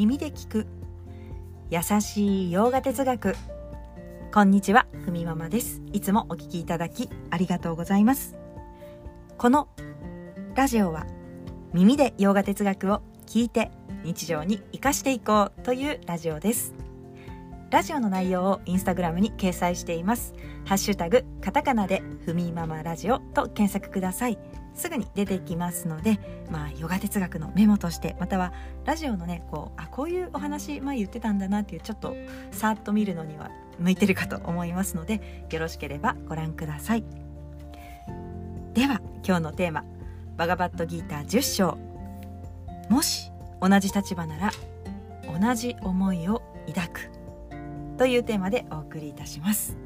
耳で聞く。優しい洋画哲学。こんにちはふみママです。いつもお聞きいただきありがとうございます。このラジオは耳で洋画哲学を聞いて日常に生かしていこうというラジオです。ラジオの内容をインスタグラムに掲載しています。ハッシュタグカタカナでふみママラジオと検索ください。すぐに出てきますので、まあ、ヨガ哲学のメモとしてまたはラジオのねこうあこういうお話前言ってたんだなっていうちょっとさーっと見るのには向いてるかと思いますのでよろしければご覧ください。では今日のテーマ「バガバットギーター10章」もし同じ立場なら同じ思いを抱く。というテーマでお送りいたします。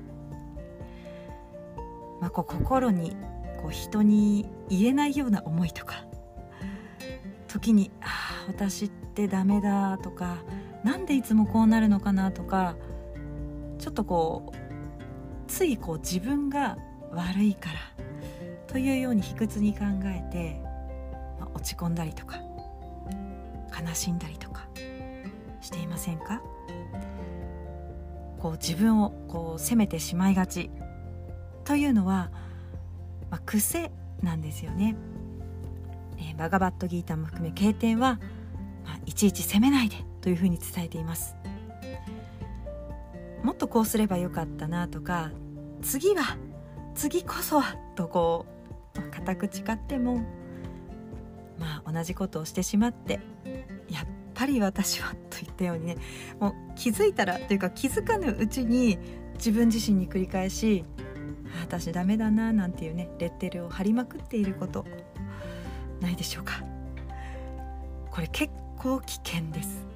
まあ、こう心にこう人に言えないような思いとか。時に「あ私ってダメだ」とか「なんでいつもこうなるのかな」とかちょっとこうついこう自分が悪いからというように卑屈に考えて、まあ、落ち込んだりとか悲しんだりとかしていませんか？こう自分をこう責めてしまいがちというのはまあ、癖なんですよね、えー、バガバットギータも含め経典は、まあ、いちいち責めないでというふうに伝えています。もっとこうすればよかったなとか次は次こそはとこう固く誓ってもまあ同じことをしてしまってやっぱり私はといったようにねもう気づいたらというか気づかぬうちに自分自身に繰り返し私ダメだななんていうねレッテルを貼りまくっていることないでしょうか。これ結構危険です。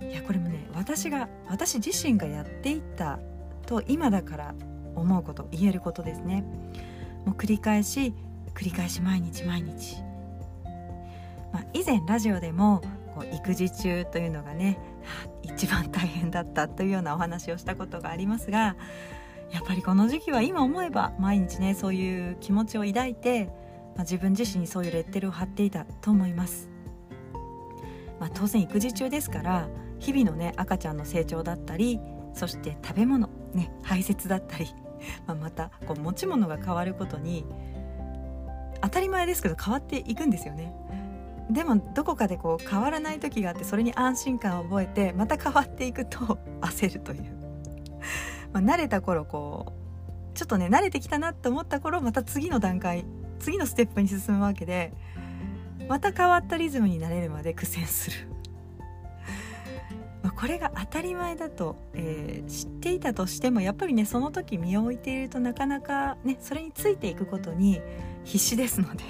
いやこれもね私が私自身がやっていたと今だから思うこと言えることですね。もう繰り返し繰り返し毎日毎日、まあ、以前ラジオでもこう育児中というのがね一番大変だったというようなお話をしたことがありますがやっぱりこの時期は今思えば毎日ねそういう気持ちを抱いて、まあ、自分自身にそういうレッテルを貼っていたと思います、まあ、当然育児中ですから日々のね赤ちゃんの成長だったりそして食べ物ね排泄だったり、まあ、またこう持ち物が変わることに当たり前ですけど変わっていくんですよね。でもどこかでこう変わらない時があってそれに安心感を覚えてまた変わっていくと焦るという。まあ、慣れた頃こうちょっとね慣れてきたなって思った頃また次の段階次のステップに進むわけでまた変わったリズムになれるまで苦戦する。ま、これが当たり前だと、えー、知っていたとしてもやっぱりねその時身を置いているとなかなかねそれについていくことに必死ですので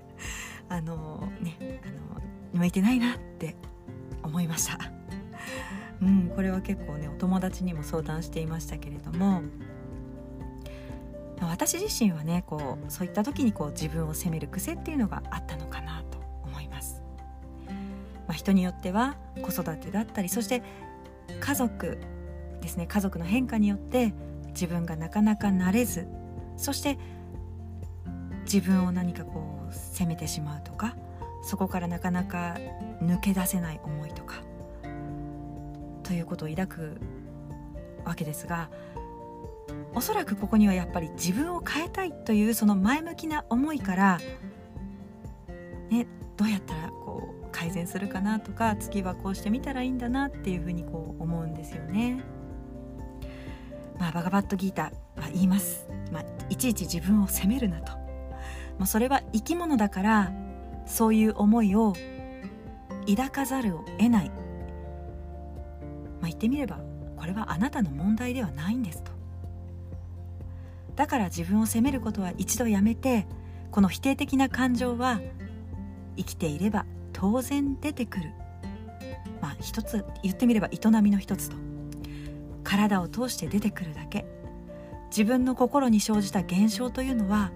あのねあの向いてないなって思いました。うん、これは結構ねお友達にも相談していましたけれども私自身はねこうそういった時にこう自分を責める癖っていうのがあったのかなと思います。まあ、人によっては子育てだったりそして家族ですね家族の変化によって自分がなかなか慣れずそして自分を何かこう責めてしまうとかそこからなかなか抜け出せない思いとかということを抱くわけですがおそらくここにはやっぱり自分を変えたいというその前向きな思いから、ね、どうやったらこう改善するかなとか次はこうしてみたらいいんだなっていうふうにこう思うんですよね。まあ、バガバットギータは言います、まあ、いちいち自分を責めるなと、まあ、それは生き物だからそういう思いを抱かざるを得ない。まあ、言ってみればこれはあなたの問題ではないんですと。だから自分を責めることは一度やめてこの否定的な感情は生きていれば当然出てくる。まあ一つ言ってみれば営みの一つと。体を通して出てくるだけ。自分の心に生じた現象というのは、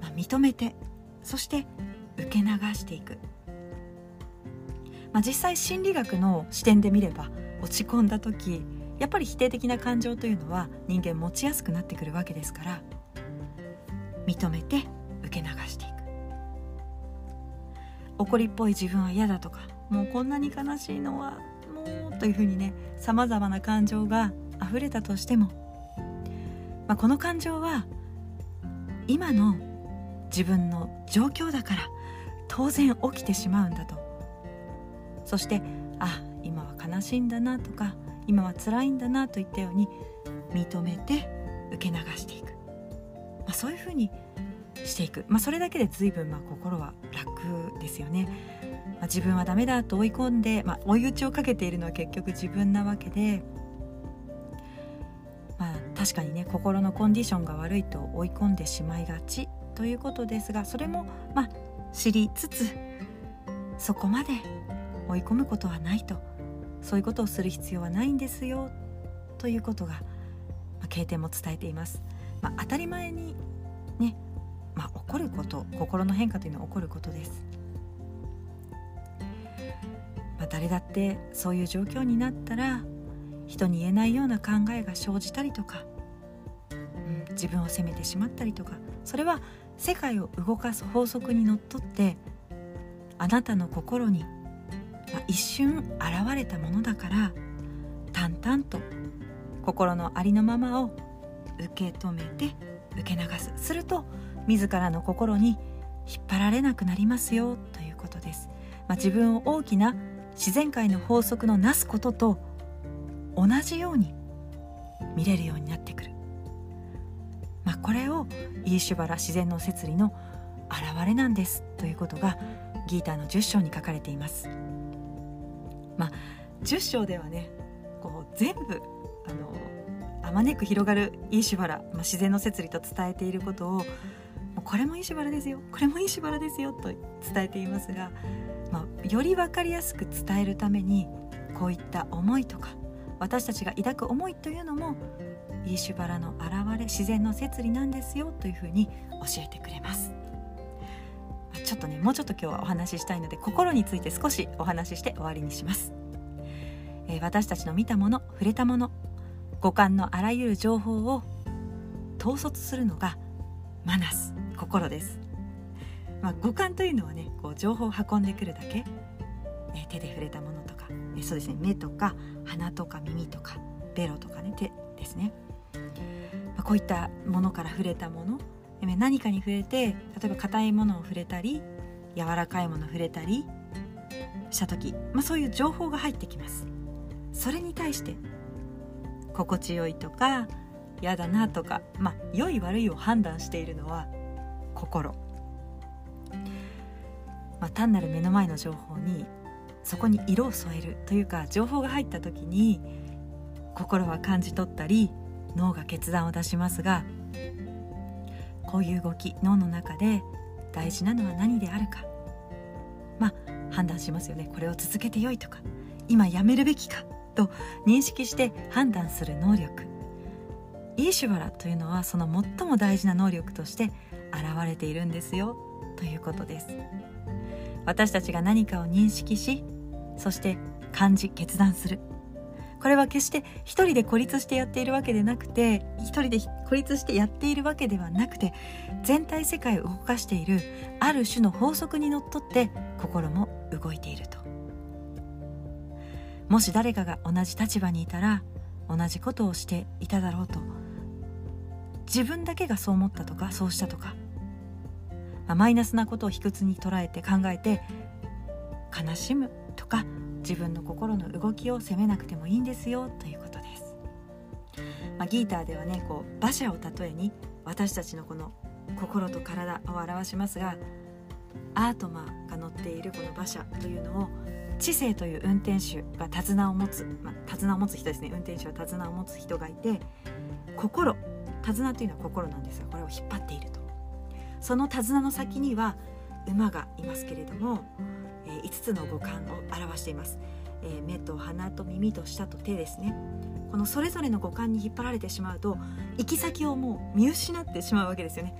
まあ、認めてそして受け流していく、まあ、実際心理学の視点で見れば落ち込んだ時やっぱり否定的な感情というのは人間持ちやすくなってくるわけですから認めて受け流していく。怒りっぽい自分は嫌だとかもうこんなに悲しいのはもうというふうにねさまざまな感情が溢れたとしても、まあ、この感情は今の自分の状況だから当然起きてしまうんだと。そしてあ悲しいんだなとか今は辛いんだなといったように認めて受け流していく、まあ、そういうふうにしていく、まあ、それだけで随分まあ心は楽ですよね、まあ、自分はダメだと追い込んで、まあ、追い打ちをかけているのは結局自分なわけで、まあ、確かにね心のコンディションが悪いと追い込んでしまいがちということですがそれもまあ知りつつそこまで追い込むことはないとそういうことをする必要はないんですよということが、まあ、経典も伝えています。まあ、当たり前にねまあ、起こること心の変化というのは起こることです、まあ、誰だってそういう状況になったら人に言えないような考えが生じたりとか、うん、自分を責めてしまったりとかそれは世界を動かす法則にのっとってあなたの心に、まあ、一瞬現れたものだから淡々と心のありのままを受け止めて受け流す。すると自らの心に引っ張られなくなりますよということです、まあ、自分を大きな自然界の法則のなすことと同じように見れるようになってくる、まあ、これをイーシュバラ自然の摂理の現れなんですということがギーターの10章に書かれています。10章ではねこう全部あのあまねく広がるイーシュバラ、まあ、自然の摂理と伝えていることをこれもいいしばらですよこれもいいしばらですよと伝えていますが、まあ、より分かりやすく伝えるためにこういった思いとか私たちが抱く思いというのもイーシュバラの現れ自然の摂理なんですよというふうに教えてくれます。ちょっとねもうちょっと今日はお話ししたいので心について少しお話しして終わりにします、え、私たちの見たもの触れたもの五感のあらゆる情報を統率するのがマナス心です、まあ、五感というのはねこう情報を運んでくるだけ、え手で触れたものとか、えそうですね目とか鼻とか耳とかベロとかね手ですね、まあ、こういったものから触れたもの何かに触れて例えば硬いものを触れたり柔らかいものを触れたりした時、まあ、そういう情報が入ってきます。それに対して心地よいとか嫌だなとかまあ良い悪いを判断しているのは心、まあ、単なる目の前の情報にそこに色を添えるというか情報が入った時に心は感じ取ったり脳が決断を出しますがこういう動き脳の中で大事なのは何であるか。まあ判断しますよね。これを続けてよいとか今やめるべきか。と認識して判断する能力。イーシュバラというのはその最も大事な能力として現れているんですよ。ということです。私たちが何かを認識しそして感じ決断する。これは決して一人で孤立してやっているわけでなくて一人で孤立してやっているわけではなくて全体世界を動かしているある種の法則にのっとって心も動いていると。もし誰かが同じ立場にいたら同じことをしていただろうと。自分だけがそう思ったとかそうしたとか、まあ、マイナスなことを卑屈に捉えて考えて悲しむとか自分の心の動きを責めなくてもいいんですよということです、まあ、ギーターではねこう馬車を例えに私たちのこの心と体を表しますがアートマーが乗っているこの馬車というのを知性という運転手が手綱を持つ、まあ、手綱を持つ人ですね。運転手は手綱を持つ人がいて心手綱というのは心なんですがこれを引っ張っていると。その手綱の先には馬がいますけれども、えー、5つの五感を表しています、えー、目と鼻と耳と舌と手ですね。このそれぞれの五感に引っ張られてしまうと行き先をもう見失ってしまうわけですよね。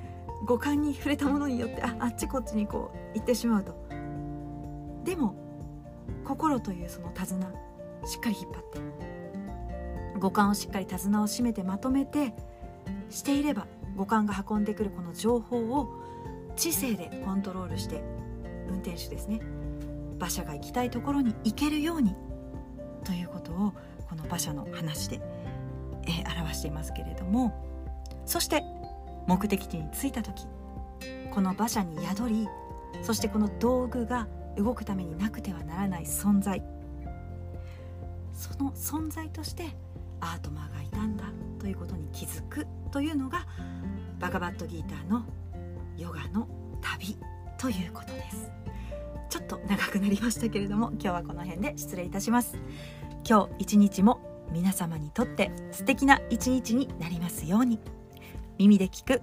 五感に触れたものによってああっちこっちにこう行ってしまうと。でも心というその手綱しっかり引っ張って五感をしっかり手綱を締めてまとめてしていれば五感が運んでくるこの情報を知性でコントロールして運転手ですね馬車が行きたいところに行けるようにということをこの馬車の話で、えー、表していますけれどもそして目的地に着いた時この馬車に宿りそしてこの道具が動くためになくてはならない存在。その存在としてアートマーがいたんだということに気づくというのがバガバットギーターのヨガの旅ということです。ちょっと長くなりましたけれども今日はこの辺で失礼いたします。今日一日も皆様にとって素敵な一日になりますように。耳で聞く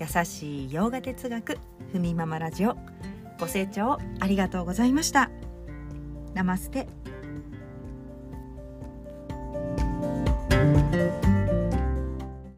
優しい洋画哲学ふみママラジオ。ご清聴ありがとうございました。ナマステ。